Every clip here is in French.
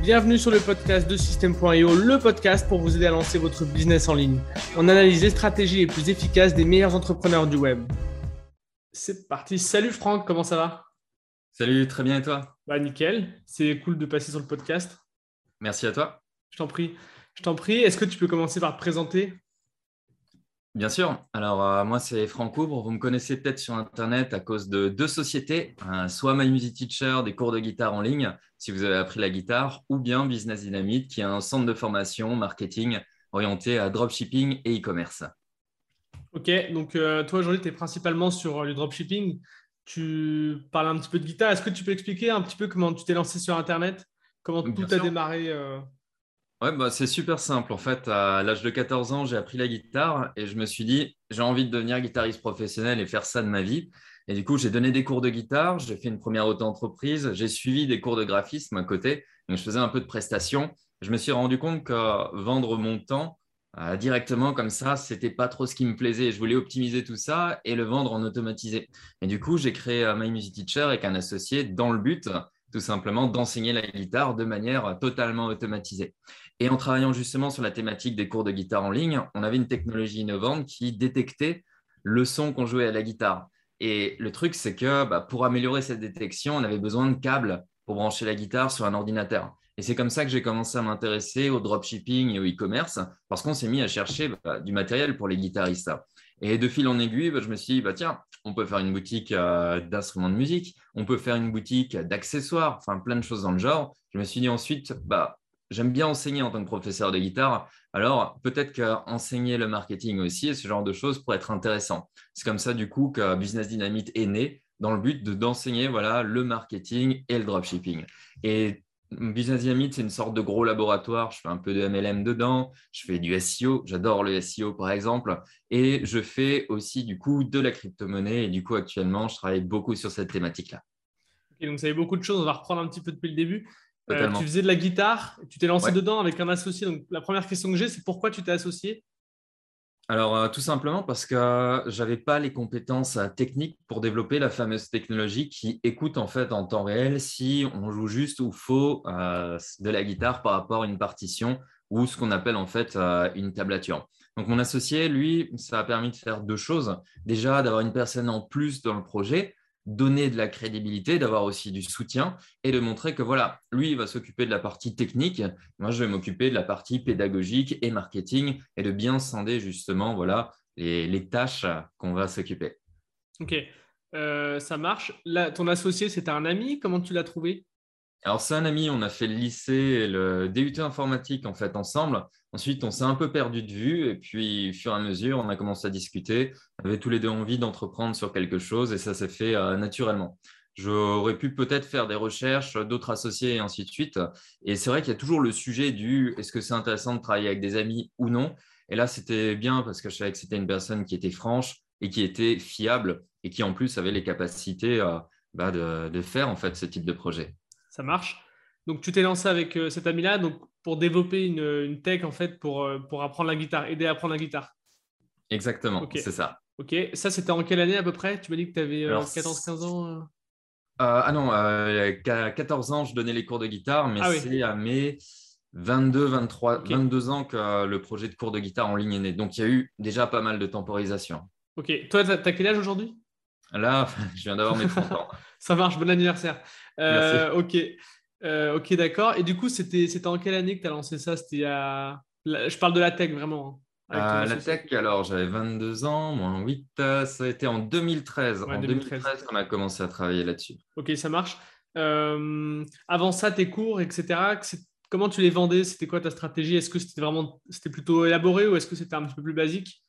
Bienvenue sur le podcast de System.io, le podcast pour vous aider à lancer votre business en ligne. On analyse les stratégies les plus efficaces des meilleurs entrepreneurs du web. C'est parti. Salut Franck, comment ça va? Salut, très bien et toi? Bah nickel, c'est cool de passer sur le podcast. Merci à toi. Je t'en prie. Je t'en prie, est-ce que tu peux commencer par te présenter? Bien sûr. Alors, euh, moi, c'est Franck Oubre. Vous me connaissez peut-être sur Internet à cause de deux sociétés, soit My Music Teacher, des cours de guitare en ligne, si vous avez appris la guitare, ou bien Business Dynamite, qui est un centre de formation marketing orienté à dropshipping et e-commerce. Ok, donc euh, toi, aujourd'hui, tu es principalement sur euh, le dropshipping. Tu parles un petit peu de guitare. Est-ce que tu peux expliquer un petit peu comment tu t'es lancé sur Internet? Comment tout a démarré Ouais, bah, c'est super simple. En fait, à l'âge de 14 ans, j'ai appris la guitare et je me suis dit, j'ai envie de devenir guitariste professionnel et faire ça de ma vie. Et du coup, j'ai donné des cours de guitare, j'ai fait une première auto-entreprise, j'ai suivi des cours de graphisme à côté. Donc, je faisais un peu de prestations. Je me suis rendu compte que vendre mon temps euh, directement comme ça, c'était pas trop ce qui me plaisait. Je voulais optimiser tout ça et le vendre en automatisé. Et du coup, j'ai créé euh, My Music Teacher avec un associé dans le but tout simplement d'enseigner la guitare de manière totalement automatisée. Et en travaillant justement sur la thématique des cours de guitare en ligne, on avait une technologie innovante qui détectait le son qu'on jouait à la guitare. Et le truc, c'est que bah, pour améliorer cette détection, on avait besoin de câbles pour brancher la guitare sur un ordinateur. Et c'est comme ça que j'ai commencé à m'intéresser au dropshipping et au e-commerce, parce qu'on s'est mis à chercher bah, du matériel pour les guitaristes. Et de fil en aiguille, bah, je me suis dit, tiens, on peut faire une boutique euh, d'instruments de musique, on peut faire une boutique d'accessoires, enfin plein de choses dans le genre. Je me suis dit ensuite, bah, j'aime bien enseigner en tant que professeur de guitare. Alors, peut-être qu'enseigner le marketing aussi et ce genre de choses pourrait être intéressant. C'est comme ça, du coup, que Business Dynamite est né dans le but d'enseigner voilà, le marketing et le dropshipping. Et Business Dynamite, c'est une sorte de gros laboratoire. Je fais un peu de MLM dedans. Je fais du SEO. J'adore le SEO, par exemple. Et je fais aussi, du coup, de la crypto-monnaie. Et du coup, actuellement, je travaille beaucoup sur cette thématique-là. donc, ça y beaucoup de choses. On va reprendre un petit peu depuis le début. Euh, tu faisais de la guitare, tu t'es lancé dedans avec un associé. Donc, la première question que j'ai, c'est pourquoi tu t'es associé? Alors, euh, tout simplement parce que je n'avais pas les compétences euh, techniques pour développer la fameuse technologie qui écoute en fait en temps réel si on joue juste ou faux de la guitare par rapport à une partition ou ce qu'on appelle en fait une tablature. Donc, mon associé, lui, ça a permis de faire deux choses. Déjà, d'avoir une personne en plus dans le projet donner de la crédibilité, d'avoir aussi du soutien et de montrer que voilà, lui, il va s'occuper de la partie technique, moi, je vais m'occuper de la partie pédagogique et marketing et de bien scinder justement voilà, les, tâches qu'on va s'occuper. Ok, euh, ça marche. Ton associé, c'était un ami, comment tu l'as trouvé? Alors, c'est un ami, on a fait le lycée et le DUT informatique en fait ensemble. Ensuite, on s'est un peu perdu de vue et puis, au fur et à mesure, on a commencé à discuter. On avait tous les deux envie d'entreprendre sur quelque chose et ça s'est fait euh, naturellement. J'aurais pu peut-être faire des recherches, d'autres associés et ainsi de suite. Et c'est vrai qu'il y a toujours le sujet du est-ce que c'est intéressant de travailler avec des amis ou non? Et là, c'était bien parce que je savais que c'était une personne qui était franche et qui était fiable et qui en plus avait les capacités euh, bah, de, de faire en fait ce type de projet ça marche. Donc, tu t'es lancé avec euh, cet ami-là donc, pour développer une, tech, en fait, pour, euh, pour apprendre la guitare, aider à apprendre la guitare. Exactement, c'est ça. Ok, ça, c'était en quelle année à peu près? Tu m'as dit que tu avais 14-15 euh, ans Ah non, à 14 ans, je donnais les cours de guitare, mais ah c'est à mes 22, 23, 22 ans que le projet de cours de guitare en ligne est né. Donc, il y a eu déjà pas mal de temporisation. Ok, toi, tu as, quel âge aujourd'hui? Là, je viens d'avoir mes 30 ans. Ça marche, bon anniversaire. Euh, ok, euh, ok, d'accord. Et du coup, c'était en quelle année que tu as lancé ça? C'était à... Je parle de la tech vraiment. Hein, la tech, alors j'avais 22 ans, moins 8, ça a été en 2013. en 2013, qu'on a commencé à travailler là-dessus. Ok, ça marche. Euh, avant ça, tes cours, etc., comment tu les vendais? C'était quoi ta stratégie? Est-ce que c'était vraiment c'était plutôt élaboré ou est-ce que c'était un petit peu plus basique?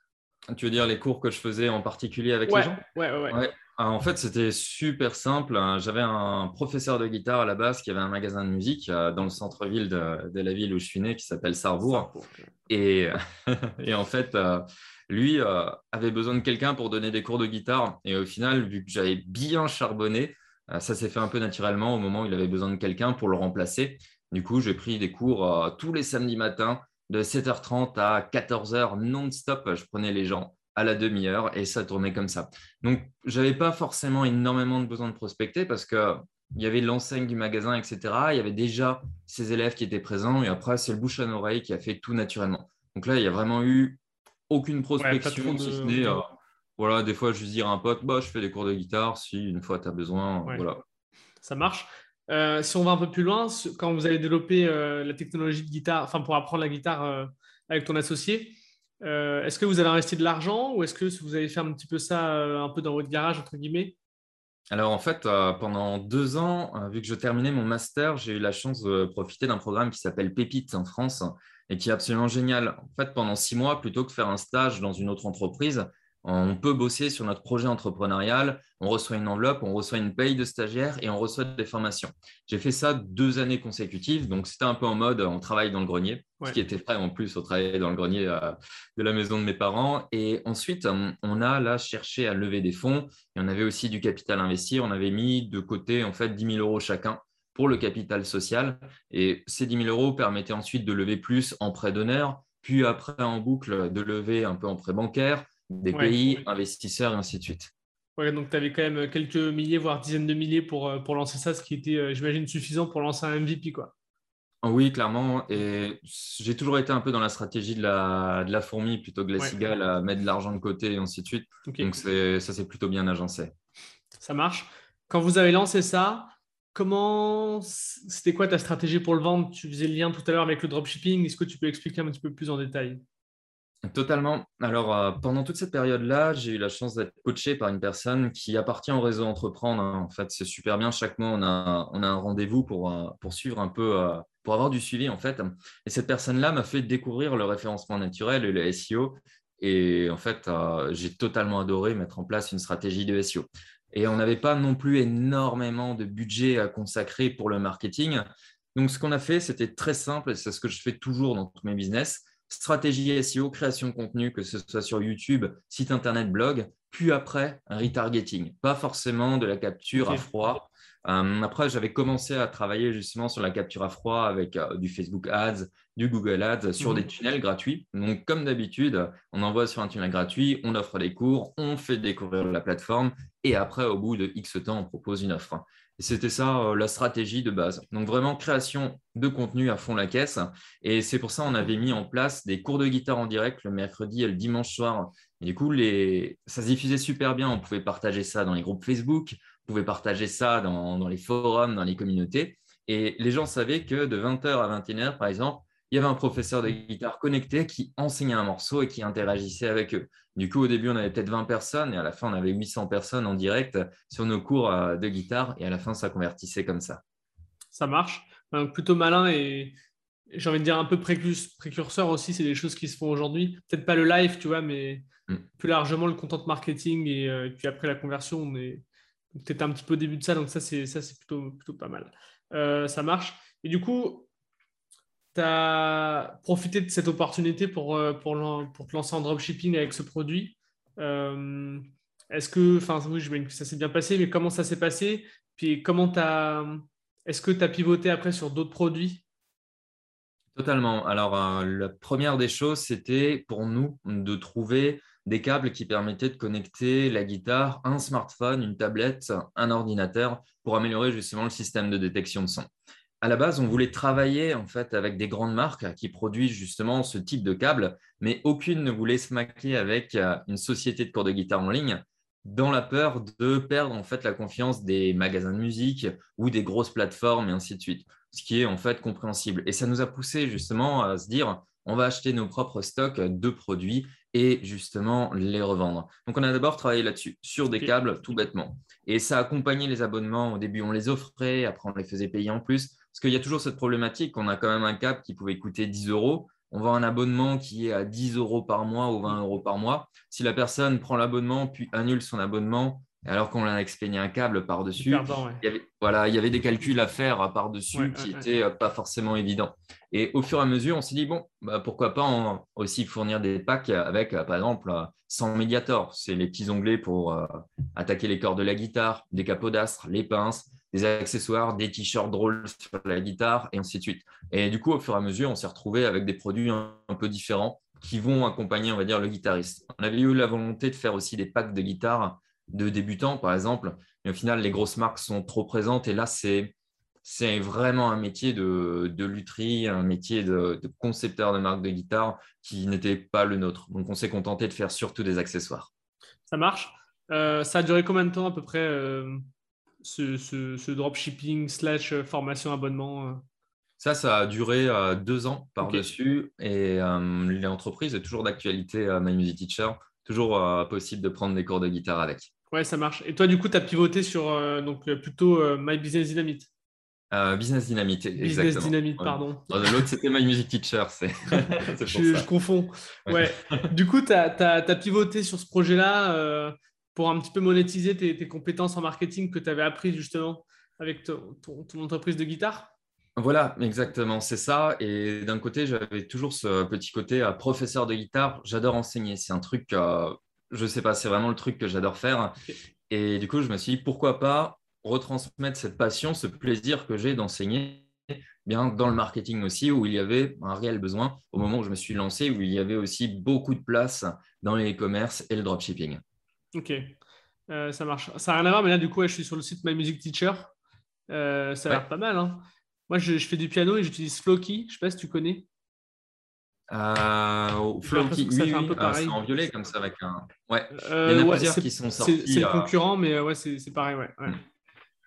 Tu veux dire les cours que je faisais en particulier avec les gens ouais, ouais, ouais. Ah, en fait, c'était super simple. J'avais un professeur de guitare à la base qui avait un magasin de musique euh, dans le centre-ville de, la ville où je suis né qui s'appelle Sarrebourg. Et, et, en fait, euh, lui euh, avait besoin de quelqu'un pour donner des cours de guitare. Et au final, vu que j'avais bien charbonné, ça s'est fait un peu naturellement au moment où il avait besoin de quelqu'un pour le remplacer. Du coup, j'ai pris des cours tous les samedis matins de 7h30 à 14h non-stop. Je prenais les gens à la demi-heure et ça tournait comme ça. Donc, je n'avais pas forcément énormément de besoin de prospecter parce que il y avait l'enseigne du magasin, etc. Il y avait déjà ces élèves qui étaient présents. Et après, c'est le bouche à oreille qui a fait tout naturellement. Donc là, il n'y a vraiment eu aucune prospection, si ce n'est, euh, voilà, des fois, je dire à un pote, bah, je fais des cours de guitare, si une fois tu as besoin, voilà. Ça marche. Euh, si on va un peu plus loin, quand vous avez développé euh, la technologie de guitare, enfin pour apprendre la guitare avec ton associé, est-ce que vous avez investi de l'argent ou est-ce que vous avez fait un petit peu ça un peu dans votre garage, entre guillemets? Alors en fait, pendant deux ans, vu que je terminais mon master, j'ai eu la chance de profiter d'un programme qui s'appelle Pépite en France, et qui est absolument génial. En fait, pendant six mois, plutôt que faire un stage dans une autre entreprise, on peut bosser sur notre projet entrepreneurial, on reçoit une enveloppe, on reçoit une paye de stagiaire et on reçoit des formations. J'ai fait ça deux années consécutives, donc c'était un peu en mode on travaille dans le grenier, ce qui était vrai en plus, on travaillait dans le grenier euh, de la maison de mes parents. Et ensuite, on a là cherché à lever des fonds et on avait aussi du capital investi. On avait mis de côté en fait 10 000 euros chacun pour le capital social. Et ces 10 000 euros permettaient ensuite de lever plus en prêt d'honneur, puis après en boucle de lever un peu en prêt bancaire, des pays, investisseurs et ainsi de suite. Ouais, donc tu avais quand même quelques milliers, voire dizaines de milliers pour, euh, pour lancer ça, ce qui était, euh, j'imagine, suffisant pour lancer un MVP. Quoi. Oui, clairement. Et j'ai toujours été un peu dans la stratégie de la, de la fourmi plutôt que la cigale à mettre de l'argent de côté et ainsi de suite. Donc ça s'est plutôt bien agencé. Ça marche. Quand vous avez lancé ça, Comment c'était quoi ta stratégie pour le vendre? Tu faisais le lien tout à l'heure avec le dropshipping. Est-ce que tu peux expliquer un petit peu plus en détail? Totalement. Alors, euh, pendant toute cette période-là, j'ai eu la chance d'être coaché par une personne qui appartient au réseau Entreprendre. Hein. En fait, c'est super bien. Chaque mois, on a, on a un rendez-vous pour, euh, pour suivre un peu, euh, pour avoir du suivi, en fait. Et cette personne-là m'a fait découvrir le référencement naturel et le SEO. Et en fait, j'ai totalement adoré mettre en place une stratégie de SEO. Et on n'avait pas non plus énormément de budget à consacrer pour le marketing. Donc, ce qu'on a fait, c'était très simple, c'est ce que je fais toujours dans tous mes business. Stratégie SEO, création de contenu, que ce soit sur YouTube, site internet, blog, puis après, un retargeting. Pas forcément de la capture à froid, euh, après, j'avais commencé à travailler justement sur la capture à froid avec euh, du Facebook Ads, du Google Ads sur des mhm. tunnels gratuits. Donc, comme d'habitude, on envoie sur un tunnel gratuit, on offre des cours, on fait découvrir la plateforme et après, au bout de X temps, on propose une offre. C'était ça euh, la stratégie de base. Donc, vraiment, création de contenu à fond la caisse. Et c'est pour ça qu'on avait mis en place des cours de guitare en direct le mercredi et le dimanche soir. Et du coup, les... ça se diffusait super bien. On pouvait partager ça dans les groupes Facebook, pouvez partager ça dans, les forums, dans les communautés. Et les gens savaient que de 20h à 21h, par exemple, il y avait un professeur de guitare connecté qui enseignait un morceau et qui interagissait avec eux. Du coup, au début, on avait peut-être 20 personnes et à la fin, on avait 800 personnes en direct sur nos cours euh, de guitare et à la fin, ça convertissait comme ça. Ça marche. Donc, plutôt malin et j'ai envie de dire un peu précurseur aussi. C'est des choses qui se font aujourd'hui. Peut-être pas le live, tu vois, mais mm. plus largement le content marketing et euh, puis après la conversion, on est, étais un petit peu au début de ça, donc ça, c'est, ça, c'est plutôt, plutôt pas mal. Euh, ça marche. Et du coup, tu as profité de cette opportunité pour, euh, pour, te lancer en dropshipping avec ce produit. Euh, est-ce que, enfin, oui, je que ça s'est bien passé, mais comment ça s'est passé? Puis comment est-ce que tu as pivoté après sur d'autres produits? Totalement. Alors, la première des choses, c'était pour nous de trouver des câbles qui permettaient de connecter la guitare, un smartphone, une tablette, un ordinateur pour améliorer justement le système de détection de son. À la base, on voulait travailler en fait avec des grandes marques qui produisent justement ce type de câbles, mais aucune ne voulait se maquiller avec euh, une société de cours de guitare en ligne dans la peur de perdre en fait la confiance des magasins de musique ou des grosses plateformes et ainsi de suite, ce qui est en fait compréhensible. Et ça nous a poussé justement à se dire on va acheter nos propres stocks de produits et justement les revendre. Donc, on a d'abord travaillé là-dessus, sur des câbles tout bêtement. Et ça a accompagné les abonnements. Au début, on les offrait, après, on les faisait payer en plus. Parce qu'il y a toujours cette problématique on a quand même un câble qui pouvait coûter 10 euros. On vend un abonnement qui est à 10 euros par mois ou 20 euros par mois. Si la personne prend l'abonnement puis annule son abonnement, alors qu'on a expédié un câble par-dessus. Il, y avait, voilà, il y avait des calculs à faire par-dessus qui n'étaient euh, pas forcément évidents. Et au fur et à mesure, on s'est dit, bon, bah, pourquoi pas aussi fournir des packs avec, euh, par exemple, 100 médiators. C'est les petits onglets pour euh, attaquer les cordes de la guitare, des capots d'astre, les pinces, des accessoires, des t-shirts drôles sur la guitare, et ainsi de suite. Et du coup, au fur et à mesure, on s'est retrouvé avec des produits un, peu différents qui vont accompagner, on va dire, le guitariste. On avait eu la volonté de faire aussi des packs de guitare de débutants, par exemple, Mais au final, les grosses marques sont trop présentes. Et là, c'est c'est vraiment un métier de, de un métier de, concepteur de marque de guitare qui n'était pas le nôtre. Donc, on s'est contenté de faire surtout des accessoires. Ça marche. Euh, ça a duré combien de temps à peu près euh, ce, ce, dropshipping slash formation abonnement euh? Ça, ça a duré deux ans par-dessus et l'entreprise est toujours d'actualité My Music Teacher. Toujours possible de prendre des cours de guitare avec. Ouais, ça marche. Et toi, du coup, tu as pivoté sur donc, plutôt My Business Dynamite euh, business Dynamite, Business Dynamite, pardon. L'autre, c'était My Music Teacher. je, je, confonds. Ouais. du coup, tu as, pivoté sur ce projet-là euh, pour un petit peu monétiser tes, compétences en marketing que tu avais apprises justement avec ton, entreprise de guitare? Voilà, exactement, c'est ça. Et d'un côté, j'avais toujours ce petit côté euh, professeur de guitare. J'adore enseigner. C'est un truc, je ne sais pas, c'est vraiment le truc que j'adore faire. Et du coup, je me suis dit, pourquoi pas retransmettre cette passion, ce plaisir que j'ai d'enseigner bien dans le marketing aussi, où il y avait un réel besoin au moment où je me suis lancé, où il y avait aussi beaucoup de place dans les e-commerce et le dropshipping. Ok, euh, ça marche. Ça n'a rien à voir, mais là, du coup, je suis sur le site My Music Teacher. Euh, ça a l'air pas mal. Hein. Moi, je, fais du piano et j'utilise Floki. Je ne sais pas si tu connais. Euh, Floki, oui, oui, euh, c'est en violet comme ça avec un. Ouais. il y en a plusieurs qui sont sortis. C'est le concurrent, mais ouais, c'est pareil. Ouais. Mm.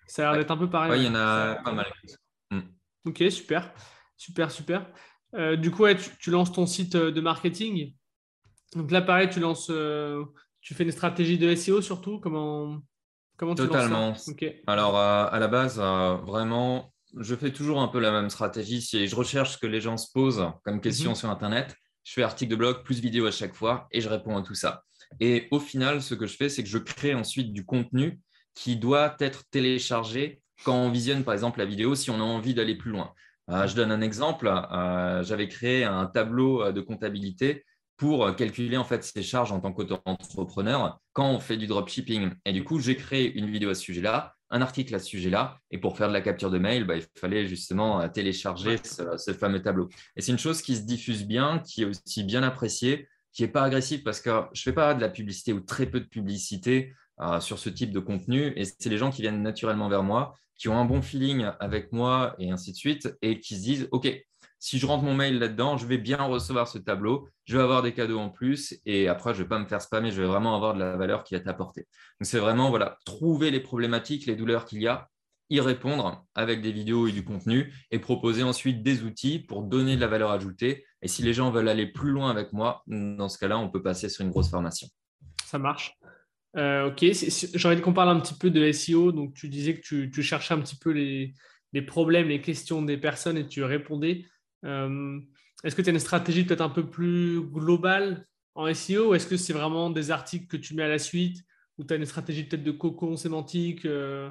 Ça a l'air d'être un peu pareil. Oui, il y en a pas mal. Hmm. Ok, super. Super, super. Du coup, tu, lances ton site de marketing. Donc là, pareil, tu lances, tu fais une stratégie de SEO surtout. Comment, comment tu Totalement. ça Alors, à la base, vraiment, je fais toujours un peu la même stratégie. Si je recherche ce que les gens se posent comme question mhm. sur Internet, je fais article de blog plus vidéo à chaque fois et je réponds à tout ça. Et au final, ce que je fais, c'est que je crée ensuite du contenu qui doit être téléchargé quand on visionne par exemple la vidéo si on a envie d'aller plus loin. Euh, je donne un exemple. Euh, j'avais créé un tableau euh, de comptabilité pour calculer en fait ses charges en tant qu'entrepreneur quand on fait du dropshipping. Et du coup, j'ai créé une vidéo à ce sujet-là, un article à ce sujet-là. Et pour faire de la capture de mail, bah, il fallait justement télécharger ce, fameux tableau. Et c'est une chose qui se diffuse bien, qui est aussi bien appréciée, qui n'est pas agressive parce que je ne fais pas de la publicité ou très peu de publicité euh, sur ce type de contenu. Et c'est les gens qui viennent naturellement vers moi, qui ont un bon feeling avec moi et ainsi de suite, et qui se disent, OK, si je rentre mon mail là-dedans, je vais bien recevoir ce tableau, je vais avoir des cadeaux en plus, et après, je ne vais pas me faire spammer, je vais vraiment avoir de la valeur qui va t'apporter. Donc, c'est vraiment voilà, trouver les problématiques, les douleurs qu'il y a, y répondre avec des vidéos et du contenu, et proposer ensuite des outils pour donner de la valeur ajoutée. Et si les gens veulent aller plus loin avec moi, dans ce cas-là, on peut passer sur une grosse formation. Ça marche. Euh, ok, j'ai envie qu'on parle un petit peu de SEO. Donc, tu disais que tu, cherchais un petit peu les, problèmes, les questions des personnes et tu répondais. Euh, est-ce que tu as une stratégie peut-être un peu plus globale en SEO ou est-ce que c'est vraiment des articles que tu mets à la suite ou tu as une stratégie peut-être de cocon sémantique euh,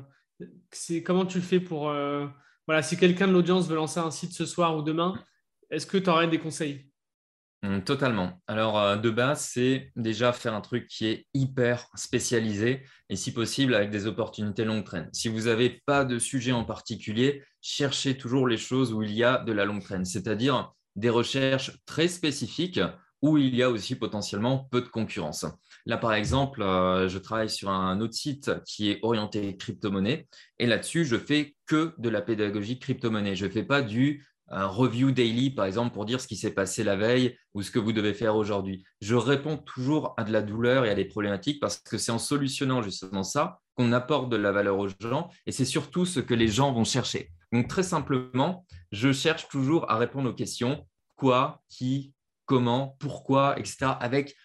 Comment tu fais pour. voilà, si quelqu'un de l'audience veut lancer un site ce soir ou demain, est-ce que tu aurais des conseils? Totalement. Alors, euh, de base, c'est déjà faire un truc qui est hyper spécialisé et si possible avec des opportunités longue traîne. Si vous n'avez pas de sujet en particulier, cherchez toujours les choses où il y a de la longue traîne, c'est-à-dire des recherches très spécifiques où il y a aussi potentiellement peu de concurrence. Là, par exemple, euh, je travaille sur un autre site qui est orienté crypto-monnaie et là-dessus, je fais que de la pédagogie crypto-monnaie. Je ne fais pas du un review daily, par exemple, pour dire ce qui s'est passé la veille ou ce que vous devez faire aujourd'hui. Je réponds toujours à de la douleur et à des problématiques parce que c'est en solutionnant justement ça qu'on apporte de la valeur aux gens et c'est surtout ce que les gens vont chercher. Donc, très simplement, je cherche toujours à répondre aux questions quoi, qui, comment, pourquoi, etc. avec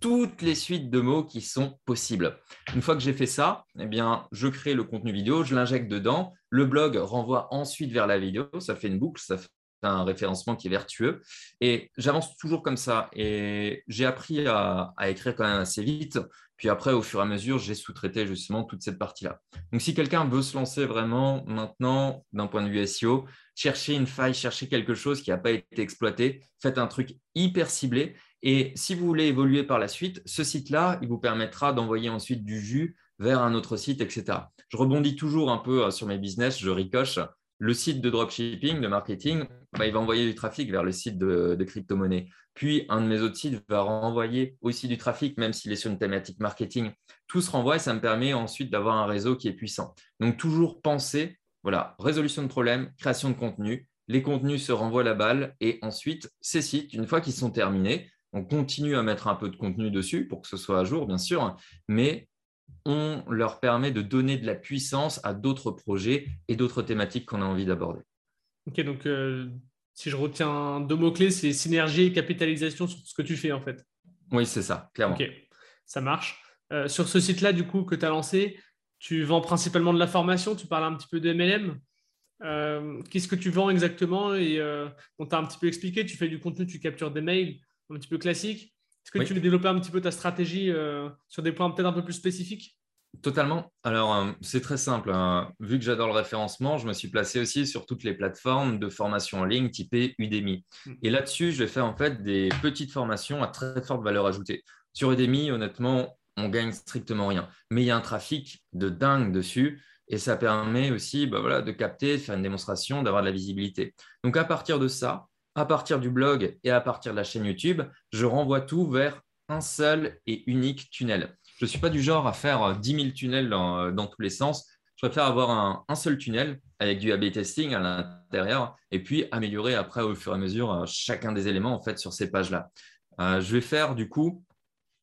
toutes les suites de mots qui sont possibles. Une fois que j'ai fait ça, eh bien, je crée le contenu vidéo, je l'injecte dedans. Le blog renvoie ensuite vers la vidéo. Ça fait une boucle, ça fait un référencement qui est vertueux. Et j'avance toujours comme ça. Et j'ai appris à, écrire quand même assez vite. Puis après, au fur et à mesure, j'ai sous-traité justement toute cette partie-là. Donc, si quelqu'un veut se lancer vraiment maintenant d'un point de vue SEO, cherchez une faille, cherchez quelque chose qui n'a pas été exploité, faites un truc hyper ciblé. Et si vous voulez évoluer par la suite, ce site-là, il vous permettra d'envoyer ensuite du jus vers un autre site, etc. Je rebondis toujours un peu euh, sur mes business, je ricoche le site de dropshipping, de marketing, bah, il va envoyer du trafic vers le site de, crypto-monnaie. Puis, un de mes autres sites va renvoyer aussi du trafic, même s'il est sur une thématique marketing. Tout se renvoie et ça me permet ensuite d'avoir un réseau qui est puissant. Donc, toujours penser, voilà, résolution de problème, création de contenu. Les contenus se renvoient la balle et ensuite, ces sites, une fois qu'ils sont terminés, on continue à mettre un peu de contenu dessus pour que ce soit à jour, bien sûr, mais on leur permet de donner de la puissance à d'autres projets et d'autres thématiques qu'on a envie d'aborder. Ok, donc euh, si je retiens deux mots-clés, c'est synergie et capitalisation sur ce que tu fais en fait. Oui, c'est ça, clairement. Ok, ça marche. Euh, sur ce site-là, du coup, que tu as lancé, tu vends principalement de la formation, tu parles un petit peu de MLM. Euh, qu'est-ce que tu vends exactement Et on t'a un petit peu expliqué, tu fais du contenu, tu captures des mails, un petit peu classique. Est-ce que tu veux développer un petit peu ta stratégie sur des points peut-être un peu plus spécifiques? Totalement. Alors, euh, c'est très simple. Hein. Vu que j'adore le référencement, je me suis placé aussi sur toutes les plateformes de formation en ligne typées Udemy. Hmm. Et là-dessus, je vais faire en fait des petites formations à très forte valeur ajoutée. Sur Udemy, honnêtement, on gagne strictement rien. Mais il y a un trafic de dingue dessus et ça permet aussi bah voilà, de capter, de faire une démonstration, d'avoir de la visibilité. Donc, à partir de ça, à partir du blog et à partir de la chaîne YouTube, je renvoie tout vers un seul et unique tunnel. Je ne suis pas du genre à faire 10 euh, 000 tunnels euh, dans, tous les sens. Je préfère avoir un, seul tunnel avec du A-B testing à l'intérieur et puis améliorer après au fur et à mesure euh, chacun des éléments en fait sur ces pages-là. je vais faire du coup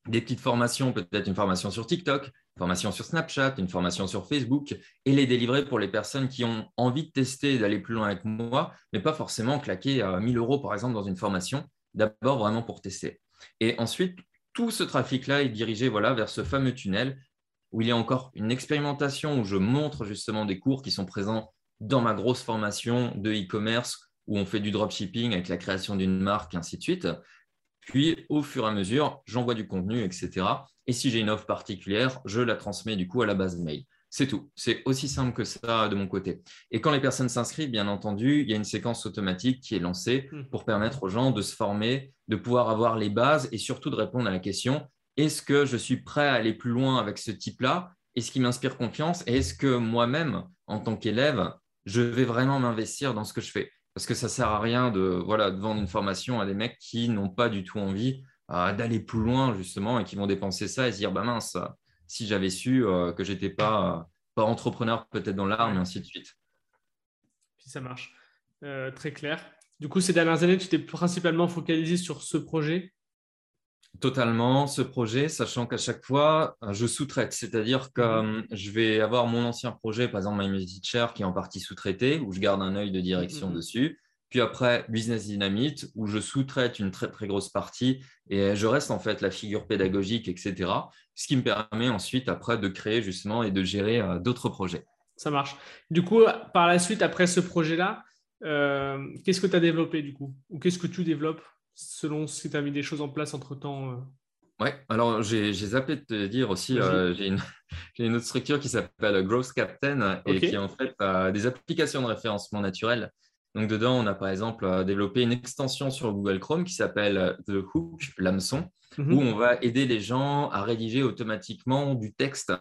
des petites formations, peut-être une formation sur TikTok, une formation sur Snapchat, une formation sur Facebook et les délivrer pour les personnes qui ont envie de tester d'aller plus loin avec moi, mais pas forcément claquer 1000 euros par exemple dans une formation. D'abord vraiment pour tester. Et ensuite, tout ce trafic-là est dirigé voilà, vers ce fameux tunnel où il y a encore une expérimentation où je montre justement des cours qui sont présents dans ma grosse formation de e-commerce où on fait du dropshipping avec la création d'une marque, ainsi de suite. Puis, au fur et à mesure, j'envoie du contenu, etc. Et si j'ai une offre particulière, je la transmets du coup à la base mail. C'est tout. C'est aussi simple que ça de mon côté. Et quand les personnes s'inscrivent, bien entendu, il y a une séquence automatique qui est lancée hmm. pour permettre aux gens de se former, de pouvoir avoir les bases et surtout de répondre à la question est-ce que je suis prêt à aller plus loin avec ce type-là? Est-ce qui m'inspire confiance? Et est-ce que moi-même, en tant qu'élève, je vais vraiment m'investir dans ce que je fais? Parce que ça ne sert à rien de, voilà, de vendre une formation à des mecs qui n'ont pas du tout envie euh, d'aller plus loin, justement, et qui vont dépenser ça et se dire bah mince, si j'avais su euh, que j'étais pas, pas entrepreneur peut-être dans l'art, mais ainsi de suite. Puis ça marche. Euh, très clair. Du coup, ces dernières années, tu t'es principalement focalisé sur ce projet? Totalement, ce projet, sachant qu'à chaque fois, je sous-traite. C'est-à-dire que mhm. euh, je vais avoir mon ancien projet, par exemple My Music Teacher, qui est en partie sous-traité, où je garde un œil de direction mhm. dessus. Puis après, Business Dynamite, où je sous-traite une très, très grosse partie et je reste en fait la figure pédagogique, etc. Ce qui me permet ensuite, après, de créer justement et de gérer euh, d'autres projets. Ça marche. Du coup, par la suite, après ce projet-là, euh, qu'est-ce que tu as développé du coup? Ou qu'est-ce que tu développes selon si tu as mis des choses en place entre-temps euh? Oui, alors j'ai zappé de te dire aussi, j'ai une, une, autre structure qui s'appelle Growth Captain et qui en fait a des applications de référencement naturel donc, dedans, on a par exemple euh, développé une extension sur Google Chrome qui s'appelle euh, The Hook, l'hameçon, mhm. où on va aider les gens à rédiger automatiquement du texte.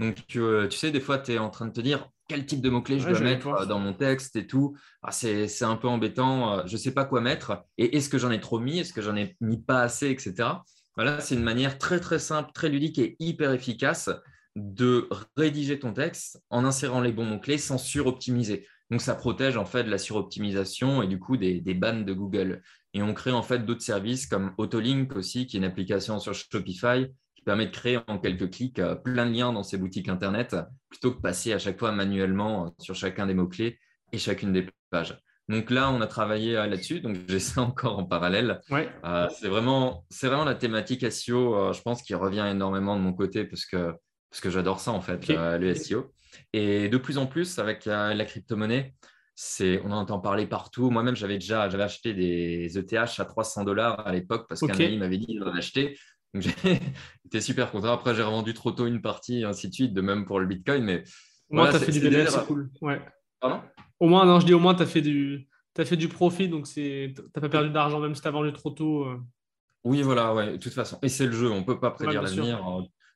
Donc, tu, euh, sais, des fois, tu es en train de te dire quel type de mots-clés je dois mettre dans mon texte et tout. Ah, c'est un peu embêtant. Je ne sais pas quoi mettre. Et est-ce que j'en ai trop mis? Est-ce que j'en ai mis pas assez, etc. Voilà, c'est une manière très, très simple, très ludique et hyper efficace de rédiger ton texte en insérant les bons mots-clés sans suroptimiser. Donc, ça protège en fait de la suroptimisation et du coup des, des bans de Google. Et on crée en fait d'autres services comme Autolink aussi, qui est une application sur Shopify qui permet de créer en quelques clics euh, plein de liens dans ses boutiques Internet plutôt que passer à chaque fois manuellement euh, sur chacun des mots-clés et chacune des pages. Donc là, on a travaillé euh, là-dessus, donc j'ai ça encore en parallèle. c'est vraiment, vraiment la thématique SEO, je pense, qui revient énormément de mon côté parce que, parce que j'adore ça en fait, le SEO. Et de plus en plus, avec la, crypto-monnaie, on en entend parler partout. Moi-même, j'avais déjà j'avais acheté des ETH à 300 dollars à l'époque parce qu'un ami m'avait dit d'en acheter. Donc j'étais super content. Après, j'ai revendu trop tôt une partie, ainsi de suite, de même pour le Bitcoin. Mais au moins, tu as fait du bénéfice, c'est cool. Ouais. Pardon? Au moins, non, je dis au moins, tu as fait du. As fait du profit, donc tu n'as pas perdu d'argent même si tu as vendu trop tôt. Euh. Oui, voilà, ouais, de toute façon. Et c'est le jeu, on ne peut pas prédire l'avenir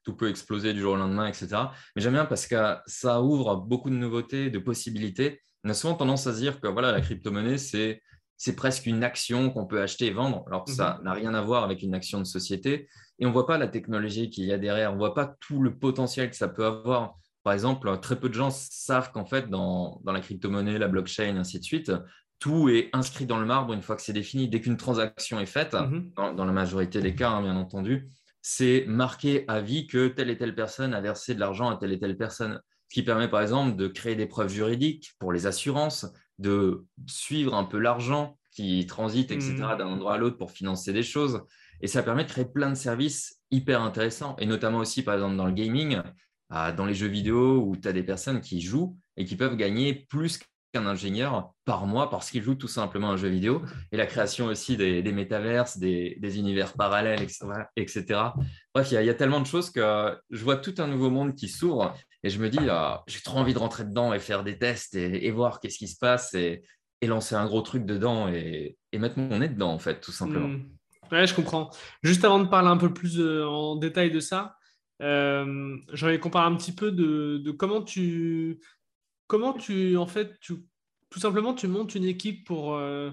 tout peut exploser du jour au lendemain, etc. Mais j'aime bien parce que ça ouvre beaucoup de nouveautés, de possibilités. On a souvent tendance à se dire que voilà, la crypto-monnaie, c'est c'est presque une action qu'on peut acheter et vendre, alors que ça mhm. n'a rien à voir avec une action de société. Et on ne voit pas la technologie qu'il y a derrière, on ne voit pas tout le potentiel que ça peut avoir. Par exemple, très peu de gens savent qu'en fait, dans, la crypto-monnaie, la blockchain, ainsi de suite, tout est inscrit dans le marbre une fois que c'est défini. Dès qu'une transaction est faite, mhm. dans, la majorité des cas, hein, bien entendu, c'est marqué à vie que telle et telle personne a versé de l'argent à telle et telle personne. Ce qui permet par exemple de créer des preuves juridiques pour les assurances, de suivre un peu l'argent qui transite, etc., mmh. d'un endroit à l'autre pour financer des choses. Et ça permet de créer plein de services hyper intéressants, et notamment aussi, par exemple, dans le gaming, euh, dans les jeux vidéo, où tu as des personnes qui jouent et qui peuvent gagner plus qu'un ingénieur par mois parce qu'ils jouent tout simplement un jeu vidéo. Et la création aussi des, métaverses, des, univers parallèles, etc. Bref, il y, a tellement de choses que je vois tout un nouveau monde qui s'ouvre et je me dis, ah, j'ai trop envie de rentrer dedans et faire des tests et, voir qu'est-ce qui se passe et, lancer un gros truc dedans et, mettre mon nez dedans, en fait, tout simplement. Hmm. Ouais, je comprends. Juste avant de parler un peu plus euh, en détail de ça, euh, j'aimerais qu'on parle un petit peu de, comment tu, comment tu, en fait, tu, tout simplement, tu montes une équipe pour euh,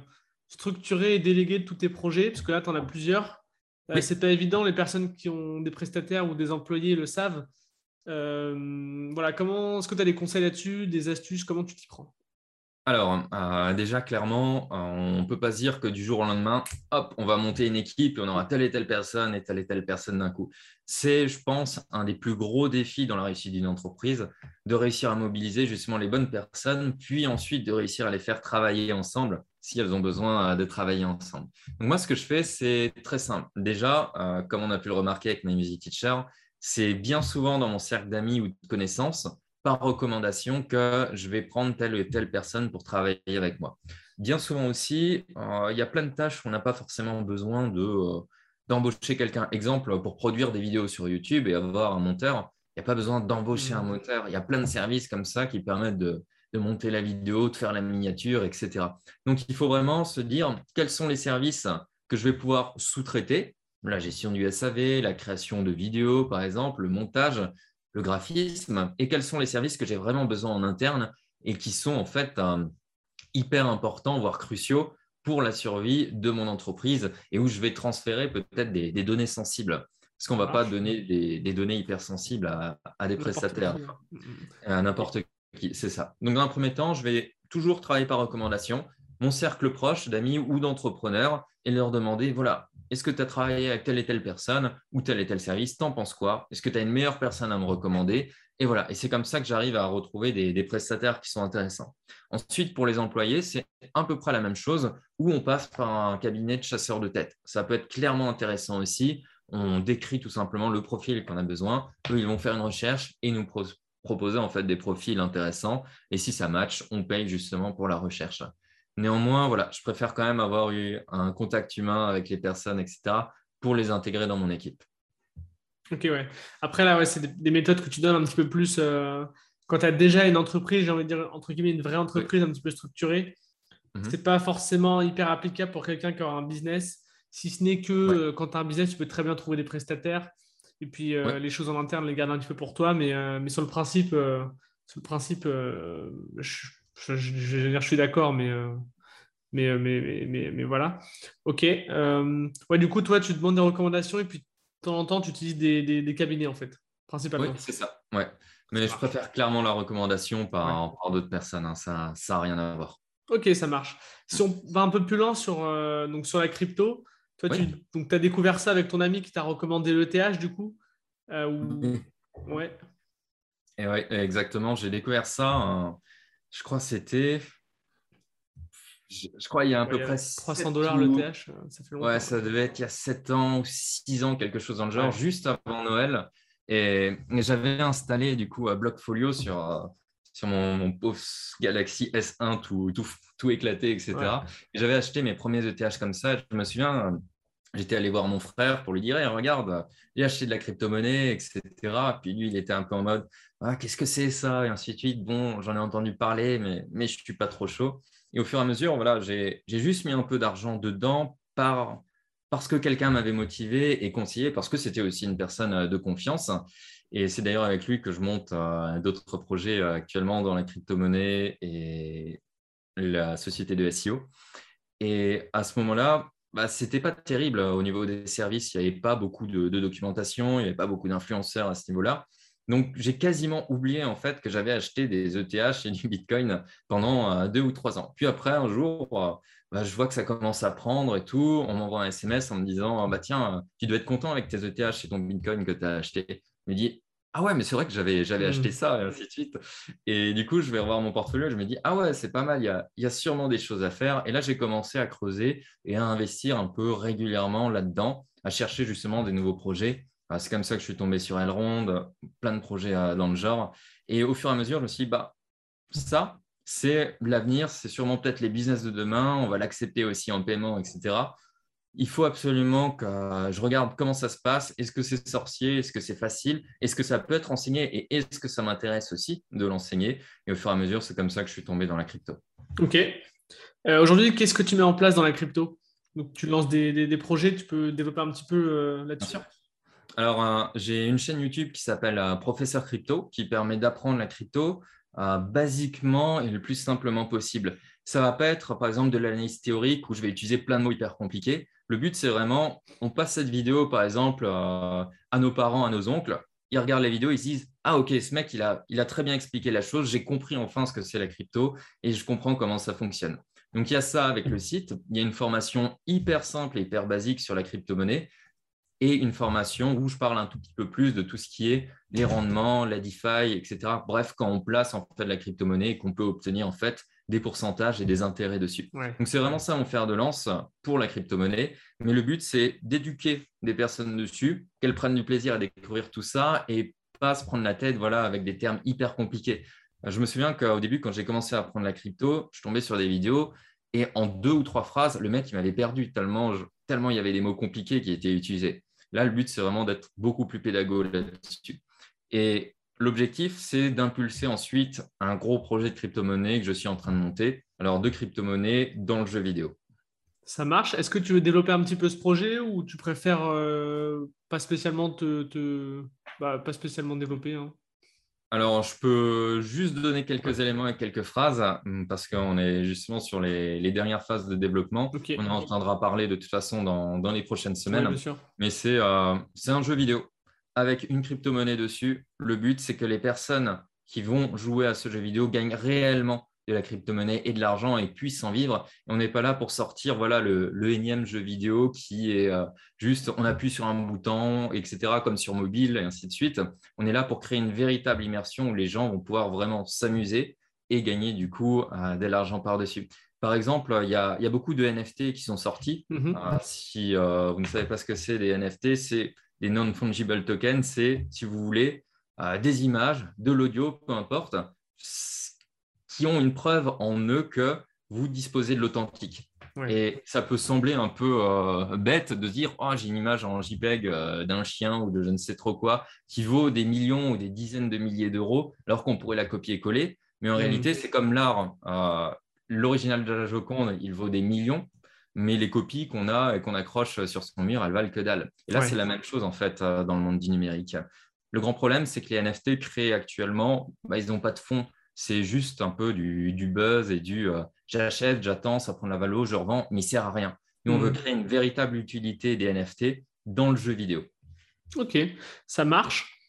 structurer et déléguer tous tes projets, parce que là, tu en as plusieurs. Euh, C'est pas évident, les personnes qui ont des prestataires ou des employés le savent. Euh, voilà, comment est-ce que tu as des conseils là-dessus, des astuces, comment tu t'y prends? Alors, euh, déjà, clairement, euh, on ne peut pas se dire que du jour au lendemain, hop, on va monter une équipe et on aura telle et telle personne et telle et telle personne d'un coup. C'est, je pense, un des plus gros défis dans la réussite d'une entreprise, de réussir à mobiliser justement les bonnes personnes, puis ensuite de réussir à les faire travailler ensemble si elles ont besoin de travailler ensemble. Donc moi, ce que je fais, c'est très simple. Déjà, comme on a pu le remarquer avec My Music Teacher, c'est bien souvent dans mon cercle d'amis ou de connaissances, par recommandation, que je vais prendre telle ou telle personne pour travailler avec moi. Bien souvent aussi, euh, il y a plein de tâches où on n'a pas forcément besoin de, euh, d'embaucher quelqu'un. Exemple, pour produire des vidéos sur YouTube et avoir un monteur, il n'y a pas besoin d'embaucher un mmh. monteur. Il y a plein de services comme ça qui permettent de, de monter la vidéo, de faire la miniature, etc. Donc, il faut vraiment se dire quels sont les services que je vais pouvoir sous-traiter? La gestion du SAV, la création de vidéos, par exemple, le montage, le graphisme, et quels sont les services que j'ai vraiment besoin en interne et qui sont en fait euh, hyper importants, voire cruciaux pour la survie de mon entreprise et où je vais transférer peut-être des, données sensibles. Parce qu'on ne va pas donner des, données hyper sensibles à, des prestataires, à n'importe qui. C'est ça. Donc, dans un premier temps, je vais toujours travailler par recommandation, mon cercle proche d'amis ou d'entrepreneurs et leur demander, voilà, est-ce que tu as travaillé avec telle et telle personne ou tel et tel service? T'en penses quoi? Est-ce que tu as une meilleure personne à me recommander? Et voilà, et c'est comme ça que j'arrive à retrouver des, prestataires qui sont intéressants. Ensuite, pour les employés, c'est à peu près la même chose où on passe par un cabinet de chasseurs de tête. Ça peut être clairement intéressant aussi. On décrit tout simplement le profil qu'on a besoin. Eux, ils vont faire une recherche et nous proposer en fait des profils intéressants. Et si ça match, on paye justement pour la recherche. Néanmoins, voilà, je préfère quand même avoir eu un contact humain avec les personnes, etc., pour les intégrer dans mon équipe. Ok, ouais. Après, là, ouais, c'est des, méthodes que tu donnes un petit peu plus euh, quand tu as déjà une entreprise, j'ai envie de dire, entre guillemets, une vraie entreprise un petit peu structurée. Mhm. Ce n'est pas forcément hyper applicable pour quelqu'un qui a un business, si ce n'est que euh, quand tu as un business, tu peux très bien trouver des prestataires et puis euh, les choses en interne, les garder un petit peu pour toi. Mais, mais sur le principe, sur le principe je, je, je, suis d'accord, euh, mais, mais, mais, mais, voilà. Ok. Euh, ouais, du coup, toi, tu demandes des recommandations et puis de temps en temps, tu utilises des, des, cabinets, en fait, principalement. Oui, c'est ça. Ouais. Mais je préfère clairement la recommandation par, par d'autres personnes. Hein. Ça n'a rien à voir. Ok, ça marche. Si on va un peu plus loin sur, euh, donc sur la crypto, toi, tu as découvert ça avec ton ami qui t'a recommandé l'ETH, du coup ou... Ouais. Et ouais, exactement. J'ai découvert ça je crois que c'était. Je, crois il y a à peu près 300 dollars le TH, euh, ça fait longtemps. Ouais, ça devait être il y a 7 ans ou 6 ans, quelque chose dans le genre, juste avant Noël. Et, j'avais installé du coup Blockfolio sur, euh, sur mon, mon, pauvre Galaxy S1 tout, tout, tout éclaté, etc. Et j'avais acheté mes premiers ETH comme ça. Je me souviens, j'étais allé voir mon frère pour lui dire regarde, j'ai acheté de la crypto-monnaie, etc. Puis lui, il était un peu en mode ah, qu'est-ce que c'est ça? Et ainsi de suite. Bon, j'en ai entendu parler, mais, mais je ne suis pas trop chaud. Et au fur et à mesure, voilà, j'ai juste mis un peu d'argent dedans par, parce que quelqu'un m'avait motivé et conseillé, parce que c'était aussi une personne euh, de confiance. Et c'est d'ailleurs avec lui que je monte euh, d'autres projets euh, actuellement dans la crypto-monnaie et la société de SEO. Et à ce moment-là, bah, c'était pas terrible au niveau des services. Il n'y avait pas beaucoup de, documentation, il n'y avait pas beaucoup d'influenceurs à ce niveau-là. Donc, j'ai quasiment oublié en fait que j'avais acheté des ETH et du Bitcoin pendant euh, deux ou trois ans. Puis après, un jour, euh, bah, je vois que ça commence à prendre et tout. On m'envoie un SMS en me disant bah, Tiens, tu dois être content avec tes ETH et ton Bitcoin que tu as acheté. Je me dis ah ouais, mais c'est vrai que j'avais, j'avais acheté mmh. ça, et ainsi de suite. Et du coup, je vais revoir mon portfolio, je me dis, ah ouais, c'est pas mal, il y a, il y a sûrement des choses à faire. Et là, j'ai commencé à creuser et à investir un peu régulièrement là-dedans, à chercher justement des nouveaux projets. Ah, c'est comme ça que je suis tombé sur Elrond, plein de projets dans le genre. Et au fur et à mesure, je me suis dit, bah, ça, c'est l'avenir, c'est sûrement peut-être les business de demain, on va l'accepter aussi en paiement, etc il faut absolument que je regarde comment ça se passe. Est-ce que c'est sorcier? Est-ce que c'est facile? Est-ce que ça peut être enseigné? Et est-ce que ça m'intéresse aussi de l'enseigner? Et au fur et à mesure, c'est comme ça que je suis tombé dans la crypto. Ok. Euh, aujourd'hui, qu'est-ce que tu mets en place dans la crypto? Donc, tu lances des, projets, tu peux développer un petit peu euh, là-dessus? Alors, euh, j'ai une chaîne YouTube qui s'appelle Professeur Crypto, qui permet d'apprendre la crypto basiquement et le plus simplement possible. Ça va pas être, par exemple, de l'analyse théorique où je vais utiliser plein de mots hyper compliqués. Le but, c'est vraiment, on passe cette vidéo, par exemple, euh, à nos parents, à nos oncles. Ils regardent la vidéo, ils se disent Ah, ok, ce mec, il a, il a très bien expliqué la chose. J'ai compris enfin ce que c'est la crypto et je comprends comment ça fonctionne. Donc, il y a ça avec le site. Il y a une formation hyper simple et hyper basique sur la crypto-monnaie et une formation où je parle un tout petit peu plus de tout ce qui est les rendements, la DeFi, etc. Bref, quand on place en fait la crypto-monnaie et qu'on peut obtenir en fait des pourcentages et des intérêts dessus. Donc c'est vraiment ça mon fer de lance pour la crypto-monnaie. Mais le but, c'est d'éduquer des personnes dessus, qu'elles prennent du plaisir à découvrir tout ça et pas se prendre la tête voilà, avec des termes hyper compliqués. Je me souviens qu'au début, quand j'ai commencé à apprendre la crypto, je tombais sur des vidéos et en deux ou trois phrases, le mec, il m'avait perdu tellement, tellement il y avait des mots compliqués qui étaient utilisés. Là, le but, c'est vraiment d'être beaucoup plus pédagogue là-dessus. Et L'objectif, c'est d'impulser ensuite un gros projet de crypto-monnaie que je suis en train de monter. Alors, de crypto-monnaie dans le jeu vidéo. Ça marche. Est-ce que tu veux développer un petit peu ce projet ou tu préfères euh, pas spécialement te, bah, développer hein? Alors, je peux juste donner quelques éléments et quelques phrases hum, parce qu'on est justement sur les, dernières phases de développement. On en entendra parler de toute façon dans, les prochaines semaines. Mais euh, c'est un jeu vidéo avec une crypto-monnaie dessus. Le but, c'est que les personnes qui vont jouer à ce jeu vidéo gagnent réellement de la crypto-monnaie et de l'argent et puissent en vivre. on n'est pas là pour sortir voilà, le, énième jeu vidéo qui est euh, juste on appuie sur un bouton, etc., comme sur mobile et ainsi de suite. On est là pour créer une véritable immersion où les gens vont pouvoir vraiment s'amuser et gagner du coup euh, de l'argent par-dessus. Par exemple, il y, a, beaucoup de NFT qui sont sortis. Mm-hmm. Euh, si vous ne savez pas ce que c'est des NFT, c'est les non-fungible tokens, c'est, si vous voulez, des images, de l'audio, peu importe, qui ont une preuve en eux que vous disposez de l'authentique. Et ça peut sembler un peu euh, bête de dire oh, j'ai une image en JPEG euh, d'un chien ou de je ne sais trop quoi qui vaut des millions ou des dizaines de milliers d'euros alors qu'on pourrait la copier-coller. Mais en réalité, c'est comme l'art. L'original de la Joconde, il vaut des millions mais les copies qu'on a et qu'on accroche sur son mur, elles valent que dalle. Et là, c'est la même chose en fait euh, dans le monde du numérique. Le grand problème, c'est que les NFT créés actuellement, bah, ils n'ont pas de fond. C'est juste un peu du, buzz et du euh, j'achète, j'attends, ça prend la valeur, je revends, mais il sert à rien. Nous, on veut hmm. créer une véritable utilité des NFT dans le jeu vidéo. Ok, ça marche.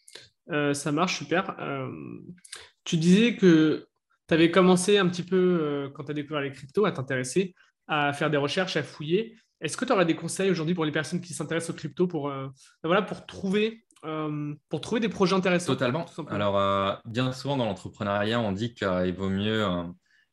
Euh, ça marche super. tu disais que tu avais commencé un petit peu, quand tu as découvert les cryptos, à t'intéresser à faire des recherches, à fouiller. Est-ce que tu aurais des conseils aujourd'hui pour les personnes qui s'intéressent aux crypto pour, euh, voilà, pour, trouver, euh, pour trouver des projets intéressants Totalement. Alors, euh, bien souvent dans l'entrepreneuriat, on dit qu'il vaut mieux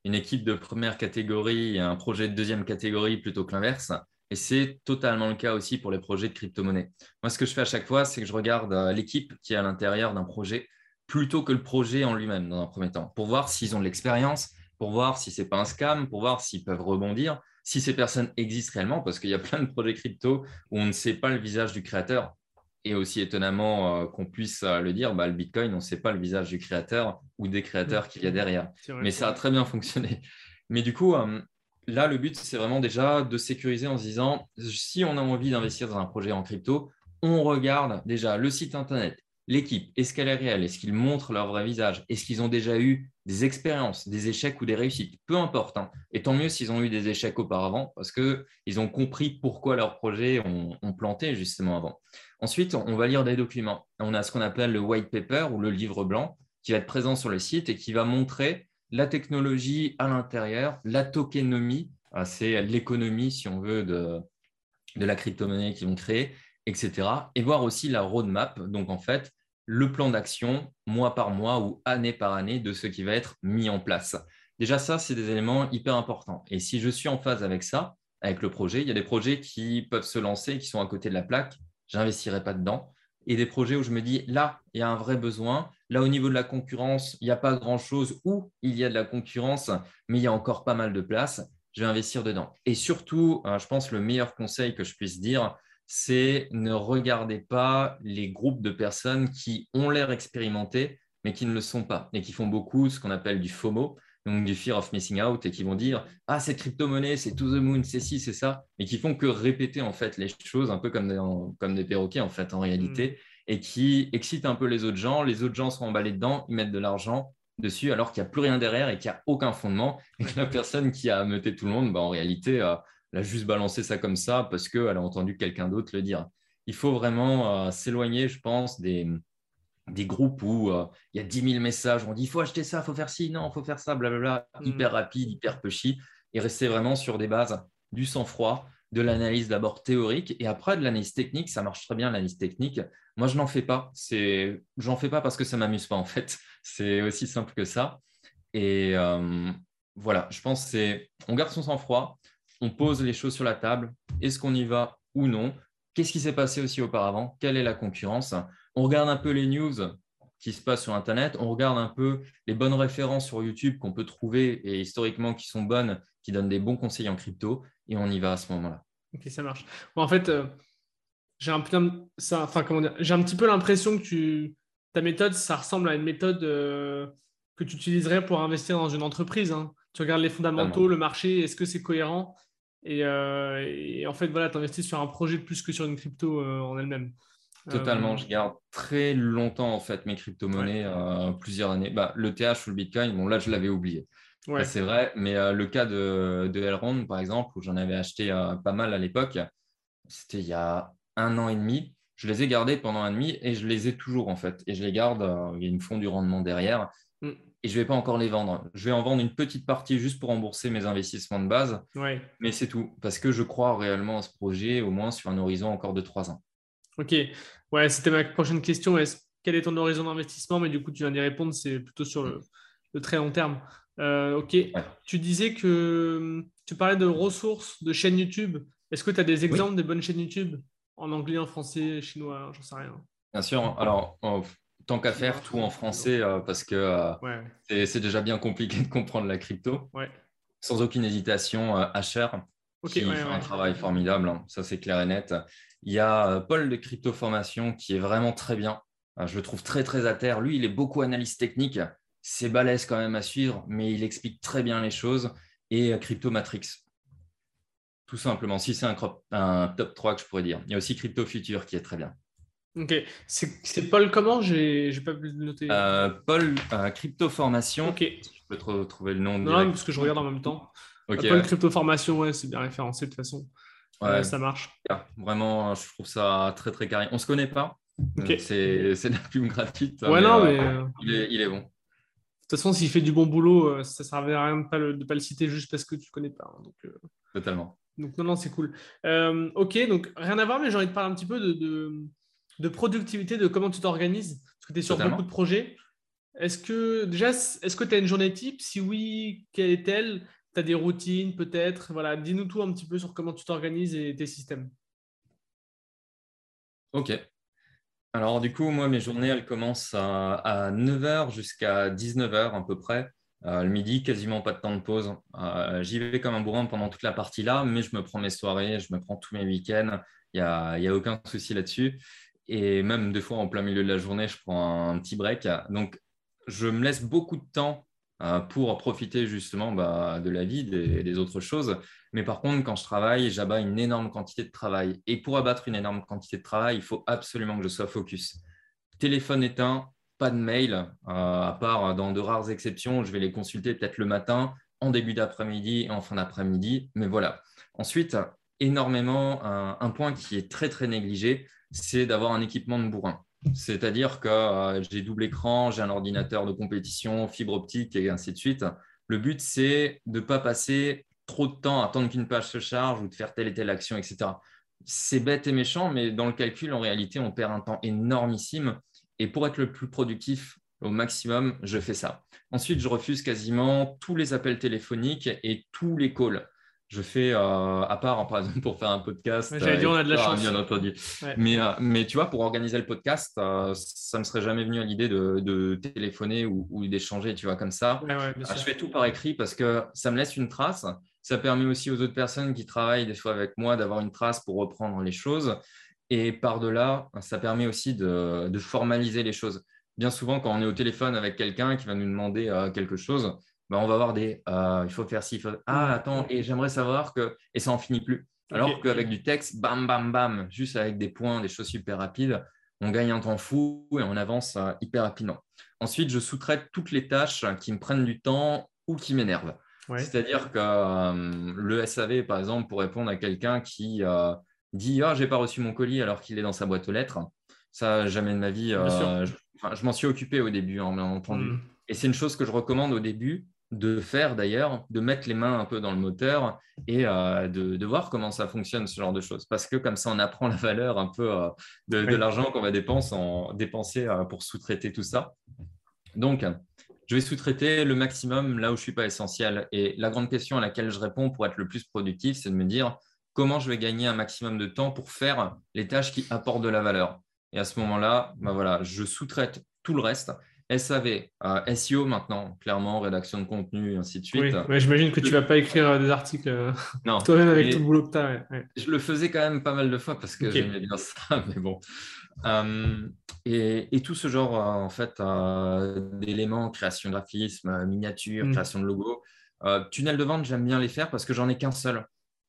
une équipe de première catégorie et un projet de deuxième catégorie plutôt que l'inverse. Et c'est totalement le cas aussi pour les projets de crypto-monnaie. Moi, ce que je fais à chaque fois, c'est que je regarde l'équipe qui est à l'intérieur d'un projet plutôt que le projet en lui-même dans un premier temps, pour voir s'ils ont de l'expérience, pour voir si ce n'est pas un scam, pour voir s'ils peuvent rebondir, si ces personnes existent réellement, parce qu'il y a plein de projets crypto où on ne sait pas le visage du créateur. Et aussi étonnamment euh, qu'on puisse euh, le dire, bah, le Bitcoin, on ne sait pas le visage du créateur ou des créateurs qu'il y a derrière. Mais ça a très bien fonctionné. Mais du coup, euh, là, le but, c'est vraiment déjà de sécuriser en se disant, si on a envie d'investir dans un projet en crypto, on regarde déjà le site Internet, l'équipe, est-ce qu'elle est réelle? Est-ce qu'ils montrent leur vrai visage? Est-ce qu'ils ont déjà eu des expériences, des échecs ou des réussites? Peu importe. Hein. Et tant mieux s'ils ont eu des échecs auparavant parce qu'ils ont compris pourquoi leurs projets ont, planté justement avant. Ensuite, on va lire des documents. On a ce qu'on appelle le white paper ou le livre blanc qui va être présent sur le site et qui va montrer la technologie à l'intérieur, la tokenomie, ah, c'est l'économie, si on veut, de, de la crypto-monnaie qu'ils vont créer, etc. Et voir aussi la roadmap, donc en fait, le plan d'action mois par mois ou année par année de ce qui va être mis en place. Déjà, ça, c'est des éléments hyper importants. Et si je suis en phase avec ça, avec le projet, il y a des projets qui peuvent se lancer, qui sont à côté de la plaque, j'investirai pas dedans. Et des projets où je me dis, là, il y a un vrai besoin. Là, au niveau de la concurrence, il n'y a pas grand-chose ou il y a de la concurrence, mais il y a encore pas mal de place. Je vais investir dedans. Et surtout, euh, je pense le meilleur conseil que je puisse dire, c'est ne regardez pas les groupes de personnes qui ont l'air expérimentés, mais qui ne le sont pas et qui font beaucoup ce qu'on appelle du FOMO, donc du fear of missing out, et qui vont dire ah cette crypto-monnaie, c'est to the moon, c'est ci, c'est ça, et qui font que répéter en fait les choses un peu comme des, comme des perroquets en fait en réalité, mm. et qui excitent un peu les autres gens. Les autres gens sont emballés dedans, ils mettent de l'argent dessus alors qu'il n'y a plus rien derrière et qu'il n'y a aucun fondement, et que la personne qui a ameuté tout le monde, bah, en réalité, elle a juste balancé ça comme ça parce qu'elle a entendu quelqu'un d'autre le dire. Il faut vraiment euh, s'éloigner, je pense, des, des groupes où euh, il y a 10 000 messages, on dit il faut acheter ça, il faut faire ci, non, il faut faire ça, blablabla, mm. hyper rapide, hyper pushy, et rester vraiment sur des bases du sang-froid, de l'analyse d'abord théorique, et après de l'analyse technique, ça marche très bien l'analyse technique. Moi, je n'en fais pas. C'est, j'en fais pas parce que ça m'amuse pas en fait. C'est aussi simple que ça. Et euh, voilà, je pense c'est, on garde son sang-froid, on pose les choses sur la table. Est-ce qu'on y va ou non? Qu'est-ce qui s'est passé aussi auparavant? Quelle est la concurrence? On regarde un peu les news qui se passent sur Internet. On regarde un peu les bonnes références sur YouTube qu'on peut trouver et historiquement qui sont bonnes, qui donnent des bons conseils en crypto. Et on y va à ce moment-là. Ok, ça marche. en fait, euh, j'ai un, ça, enfin, j'ai un petit peu l'impression que tu, ta méthode, ça ressemble à une méthode euh, que tu utiliserais pour investir dans une entreprise. Hein. Tu regardes les fondamentaux, le marché, est-ce que c'est cohérent? Euh, et, en fait, voilà, tu investis sur un projet plus que sur une crypto euh, en elle-même. Totalement, euh, je garde très longtemps en fait mes crypto-monnaies, plusieurs années. Bah, le TH ou le Bitcoin, bon là je l'avais oublié. c'est vrai, mais le cas de, de Elrond par exemple, où j'en avais acheté pas mal à l'époque, c'était il y a un an et demi. Je les ai gardés pendant un an et demi et je les ai toujours en fait. Et je les garde, il y a une fond du rendement derrière. Et je ne vais pas encore les vendre. Je vais en vendre une petite partie juste pour rembourser mes investissements de base. Mais c'est tout, parce que je crois réellement à ce projet, au moins sur un horizon encore de trois ans. Ok, ouais, c'était ma prochaine question. quel est ton horizon d'investissement? Mais du coup, tu viens d'y répondre, c'est plutôt sur le, très long terme. Euh, ok, tu disais que tu parlais de ressources, de chaînes YouTube. Est-ce que tu as des exemples des bonnes chaînes YouTube? En anglais, en français, chinois J'en sais rien. Bien sûr. Alors, tant qu'à faire tout en français euh, parce que euh, c'est déjà bien compliqué de comprendre la crypto. Sans aucune hésitation, euh, Asher qui fait un travail formidable, hein. ça c'est clair et net. Il y a Paul de Crypto Formation qui est vraiment très bien. je le trouve très très à terre. Lui, il est beaucoup analyse technique. C'est balèze quand même à suivre, mais il explique très bien les choses. Et Crypto Matrix, tout simplement. Si c'est un, un, top 3 que je pourrais dire. Il y a aussi Crypto Future qui est très bien. Ok. C'est Paul comment? J'ai pas pu le noter. Euh, Paul euh, Crypto Formation. Ok. je peux te trouver le nom. Non, parce que je regarde en même temps. Euh, Paul Crypto Formation, ouais, c'est bien référencé de toute façon. Ouais, ça marche. Vraiment, je trouve ça très très carré. On se connaît pas. C'est de la pub gratuite. Ouais, non, mais. Il est, il, est, bon. De toute façon, s'il fait du bon boulot, ça ne servait à rien de ne pas, le, pas le citer juste parce que tu ne connais pas. Hein, donc, Totalement. Donc, non, non, c'est cool. ok, donc rien à voir, mais j'ai envie de parler un petit peu de de productivité, de comment tu t'organises Parce que tu es sur beaucoup de projets. Est-ce que déjà, est-ce que tu as une journée type? Si oui, quelle est-elle? Tu as des routines peut-être? Voilà, dis-nous tout un petit peu sur comment tu t'organises et tes systèmes. Ok. Alors du coup, moi, mes journées, elles commencent à, 9h jusqu'à 19h à peu près. Euh, le midi, quasiment pas de temps de pause. Euh, j'y vais comme un bourrin pendant toute la partie là, mais je me prends mes soirées, je me prends tous mes week-ends. Il n'y a, a, aucun souci là-dessus. Et même des fois, en plein milieu de la journée, je prends un petit break. Donc, je me laisse beaucoup de temps euh, pour profiter justement bah, de la vie, des, des, autres choses. Mais par contre, quand je travaille, j'abats une énorme quantité de travail. Et pour abattre une énorme quantité de travail, il faut absolument que je sois focus. téléphone éteint, pas de mail, euh, à part dans de rares exceptions, je vais les consulter peut-être le matin, en début d'après-midi et en fin d'après-midi. Mais voilà. Ensuite, énormément, un, point qui est très très négligé, c'est d'avoir un équipement de bourrin. C'est-à-dire que euh, j'ai double écran, j'ai un ordinateur de compétition, fibre optique et ainsi de suite. Le but, c'est de ne pas passer trop de temps à attendre qu'une page se charge ou de faire telle et telle action, etc. C'est bête et méchant, mais dans le calcul, en réalité, on perd un temps énormissime et pour être le plus productif au maximum, je fais ça. Ensuite, je refuse quasiment tous les appels téléphoniques et tous les calls. Je fais, euh, à part, par exemple, pour faire un podcast. J'allais dire, on a de la chance. Bien entendu. Mais, euh, mais tu vois, pour organiser le podcast, euh, ça ne me serait jamais venu à l'idée de, téléphoner ou, d'échanger, tu vois, comme ça. je fais tout par écrit parce que ça me laisse une trace. Ça permet aussi aux autres personnes qui travaillent des fois avec moi d'avoir une trace pour reprendre les choses. Et par-delà, ça permet aussi de, formaliser les choses. Bien souvent, quand on est au téléphone avec quelqu'un qui va nous demander euh, quelque chose, ben, on va avoir des euh, il faut faire ci, ah mmh. attends, et j'aimerais savoir que. Et ça n'en finit plus. Alors qu'avec du texte, bam, bam, bam, juste avec des points, des choses super rapides, on gagne un temps fou et on avance euh, hyper rapidement. Ensuite, je sous-traite toutes les tâches qui me prennent du temps ou qui m'énervent. C'est-à-dire que le SAV, par exemple, pour répondre à quelqu'un qui dit Ah, j'ai pas reçu mon colis alors qu'il est dans sa boîte aux lettres. Ça, jamais de ma vie. Euh, je, m'en suis occupé au début, hein, bien entendu. Mm. Et c'est une chose que je recommande au début de faire d'ailleurs, de mettre les mains un peu dans le moteur et euh, de, voir comment ça fonctionne, ce genre de choses. Parce que comme ça, on apprend la valeur un peu euh, de, l'argent qu'on va dépenser, en, dépenser pour sous-traiter tout ça. Donc, je vais sous-traiter le maximum là où je ne suis pas essentiel. Et la grande question à laquelle je réponds pour être le plus productif, c'est de me dire comment je vais gagner un maximum de temps pour faire les tâches qui apportent de la valeur. Et à ce moment-là, bah voilà, je sous-traite tout le reste. SAV, euh, SEO maintenant, clairement, rédaction de contenu, ainsi de suite. Oui, j'imagine que tu ne vas pas écrire euh, des articles euh, toi-même avec tout le boulot que tu as. Je le faisais quand même pas mal de fois parce que j'aimais bien ça, mais bon. et, tout ce genre en fait d'éléments, création de graphisme, miniature, hmm. création de logo. tunnel de vente, j'aime bien les faire parce que j'en ai qu'un seul.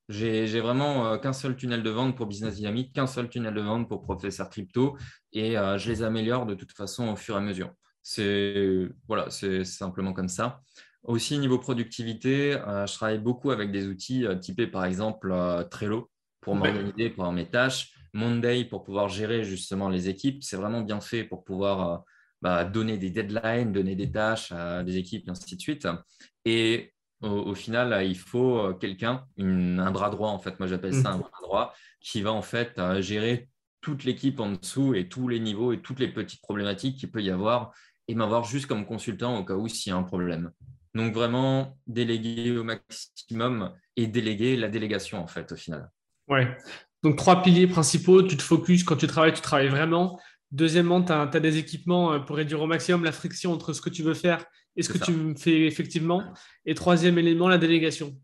J'ai vraiment qu'un seul tunnel de vente pour Business Dynamics, qu'un seul tunnel de vente pour Professeur Crypto et euh, je les améliore de toute façon au fur et à mesure. C'est voilà, c'est simplement comme ça. Aussi, niveau productivité, euh, je travaille beaucoup avec des outils typés par exemple Trello pour m'organiser, pour mes tâches, Monday pour pouvoir gérer justement les équipes. C'est vraiment bien fait pour pouvoir bah, donner des deadlines, donner des tâches à des équipes, et ainsi de suite. Et au, final, il faut euh, quelqu'un, un bras droit, en fait, moi j'appelle ça un mhm. bras droit, qui va en fait euh, gérer toute l'équipe en dessous et tous les niveaux et toutes les petites problématiques qu'il peut y avoir et m'avoir juste comme consultant au cas où s'il y a un problème. Donc vraiment déléguer au maximum et déléguer la délégation en fait au final. Ouais. Donc trois piliers principaux, tu te focuses quand tu travailles, tu travailles vraiment. Deuxièmement, tu as, des équipements euh, pour réduire au maximum la friction entre ce que tu veux faire et ce que tu fais effectivement. Et troisième élément, la délégation.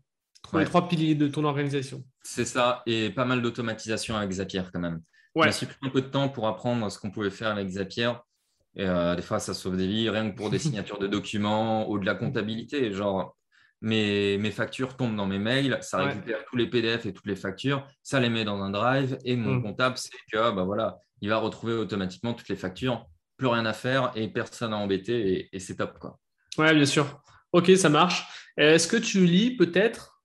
Les trois piliers de ton organisation. C'est ça, et pas mal d'automatisation avec Zapier quand même. Ouais. J'ai pris un peu de temps pour apprendre ce qu'on pouvait faire avec Zapier. Et, euh, des fois, ça sauve des vies, rien que pour des signatures de documents ou de la comptabilité. Genre, mes, mes factures tombent dans mes mails, ça récupère tous les PDF et toutes les factures, ça les met dans un drive. Et mon mm. comptable, c'est que bah, voilà, il va retrouver automatiquement toutes les factures, plus rien à faire et personne à embêter et, et c'est top. Quoi. Ouais, bien sûr. Ok, ça marche. Est-ce que tu lis peut-être?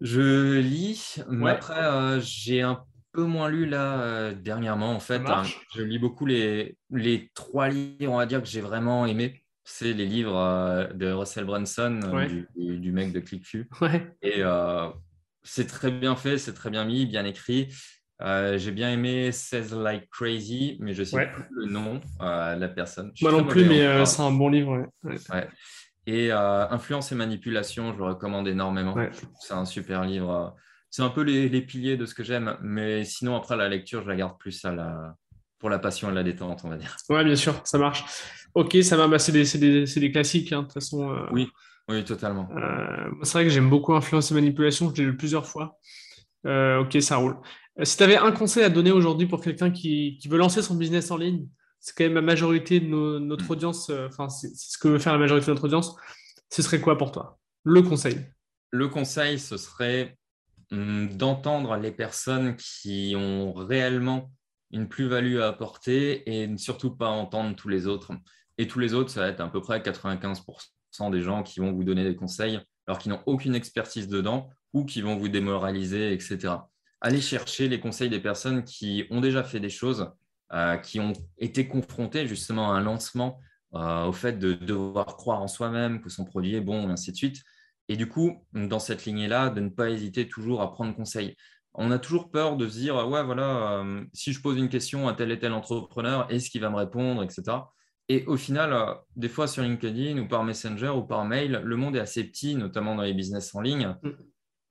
Je lis, mais après, euh, j'ai un peu moins lu là euh, dernièrement. En fait, hein. je lis beaucoup les, les trois livres, on va dire, que j'ai vraiment aimé. C'est les livres euh, de Russell Brunson, du, du, mec de ClickFu. Et c'est très bien fait, c'est très bien mis, bien écrit. Euh, j'ai bien aimé Says Like Crazy, mais je ne sais plus le nom euh, de la personne. Moi non plus, mais euh, c'est un bon livre. Et Influence et Manipulation, je le recommande énormément. C'est un super livre. C'est un peu les, piliers de ce que j'aime, mais sinon, après la lecture, je la garde plus à la... pour la passion et la détente, on va dire. Ouais, bien sûr, ça marche. Ok, ça va, bah, c'est des, des, classiques, hein, de toute façon. Oui, oui, totalement. c'est vrai que j'aime beaucoup Influence et Manipulation, je l'ai lu plusieurs fois. ok, ça roule. Euh, si tu avais un conseil à donner aujourd'hui pour quelqu'un qui, veut lancer son business en ligne, c'est quand même la majorité de notre audience, euh, enfin, c'est ce que veut faire la majorité de notre audience, ce serait quoi pour toi? Le conseil Le conseil, ce serait d'entendre les personnes qui ont réellement une plus-value à apporter et surtout pas entendre tous les autres. Et tous les autres, ça va être à peu près 95% des gens qui vont vous donner des conseils alors qu'ils n'ont aucune expertise dedans ou qui vont vous démoraliser, etc. Allez chercher les conseils des personnes qui ont déjà fait des choses, euh, qui ont été confrontées justement à un lancement, euh, au fait de devoir croire en soi-même, que son produit est bon, et ainsi de suite. Et du coup, dans cette lignée-là, de ne pas hésiter toujours à prendre conseil. On a toujours peur de se dire, ouais, voilà, euh, si je pose une question à tel et tel entrepreneur, est-ce qu'il va me répondre, etc. Et au final, euh, des fois sur LinkedIn ou par Messenger ou par mail, le monde est assez petit, notamment dans les business en ligne. Mm.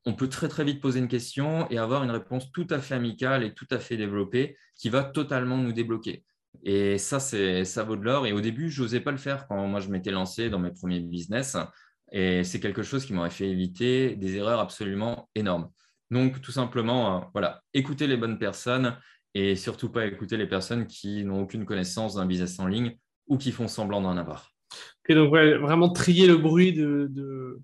On peut très très vite poser une question et avoir une réponse tout à fait amicale et tout à fait développée qui va totalement nous débloquer. Et ça, c'est ça vaut de l'or. Et au début, je n'osais pas le faire quand moi je m'étais lancé dans mes premiers business. Et c'est quelque chose qui m'aurait fait éviter des erreurs absolument énormes. Donc, tout simplement, euh, voilà, écouter les bonnes personnes et surtout pas écouter les personnes qui n'ont aucune connaissance d'un business en ligne ou qui font semblant d'en avoir. donc vraiment trier le bruit de, de,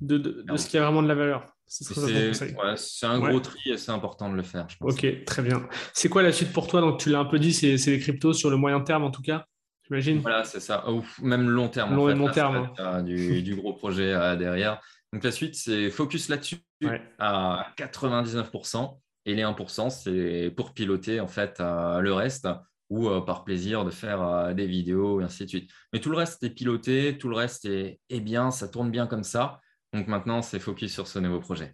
de, de, ce qui a vraiment de la valeur. C'est un gros tri et c'est important de le faire. Je pense. Ok, très bien. C'est quoi la suite pour toi? Donc tu l'as un peu dit, c'est les cryptos sur le moyen terme en tout cas, j'imagine Voilà, c'est ça. Ou même long terme. Long, long terme. Hein. du, du, gros projet euh, derrière. Donc la suite, c'est focus là-dessus à 99%. Et les 1%, c'est pour piloter en fait euh, le reste ou euh, par plaisir de faire euh, des vidéos et ainsi de suite. Mais tout le reste est piloté, tout le reste est, bien, ça tourne bien comme ça. Donc maintenant, c'est focus sur ce nouveau projet.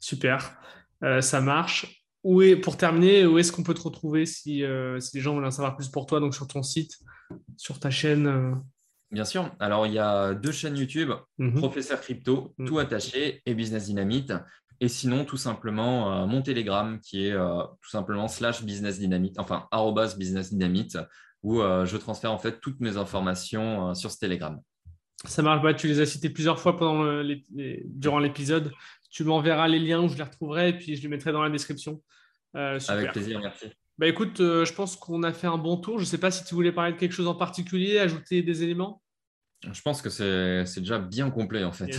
Super, euh, ça marche. Où est, pour terminer, où est-ce qu'on peut te retrouver si, les gens veulent en savoir plus pour toi, donc sur ton site, sur ta chaîne Bien sûr. Alors, il y a deux chaînes YouTube, mhm. Professeur Crypto, mhm. tout attaché, et Business Dynamite. Et sinon, tout simplement, euh, mon Telegram qui est euh, tout simplement slash business dynamite, enfin, arrobas business dynamite, où euh, je transfère en fait toutes mes informations sur ce Telegram. Ça marche, bah, tu les as cités plusieurs fois pendant durant l'épisode. Tu m'enverras les liens où je les retrouverai et puis je les mettrai dans la description. Avec plaisir, merci. Bah, écoute, je pense qu'on a fait un bon tour. Je ne sais pas si tu voulais parler de quelque chose en particulier, ajouter des éléments? Je pense que c'est déjà bien complet en fait.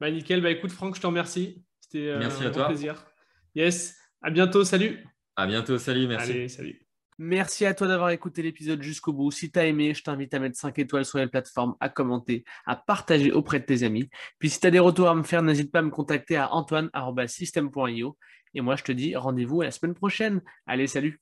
Bah, nickel. Bah, écoute, Franck, je te remercie. C'était euh, merci un à toi. plaisir. Yes, à bientôt, salut. À bientôt, salut, merci. Allez, salut. Merci à toi d'avoir écouté l'épisode jusqu'au bout. Si tu as aimé, je t'invite à mettre 5 étoiles sur les plateformes, à commenter, à partager auprès de tes amis. Puis si tu as des retours à me faire, n'hésite pas à me contacter à antoine.system.io. Et moi, je te dis rendez-vous à la semaine prochaine. Allez, salut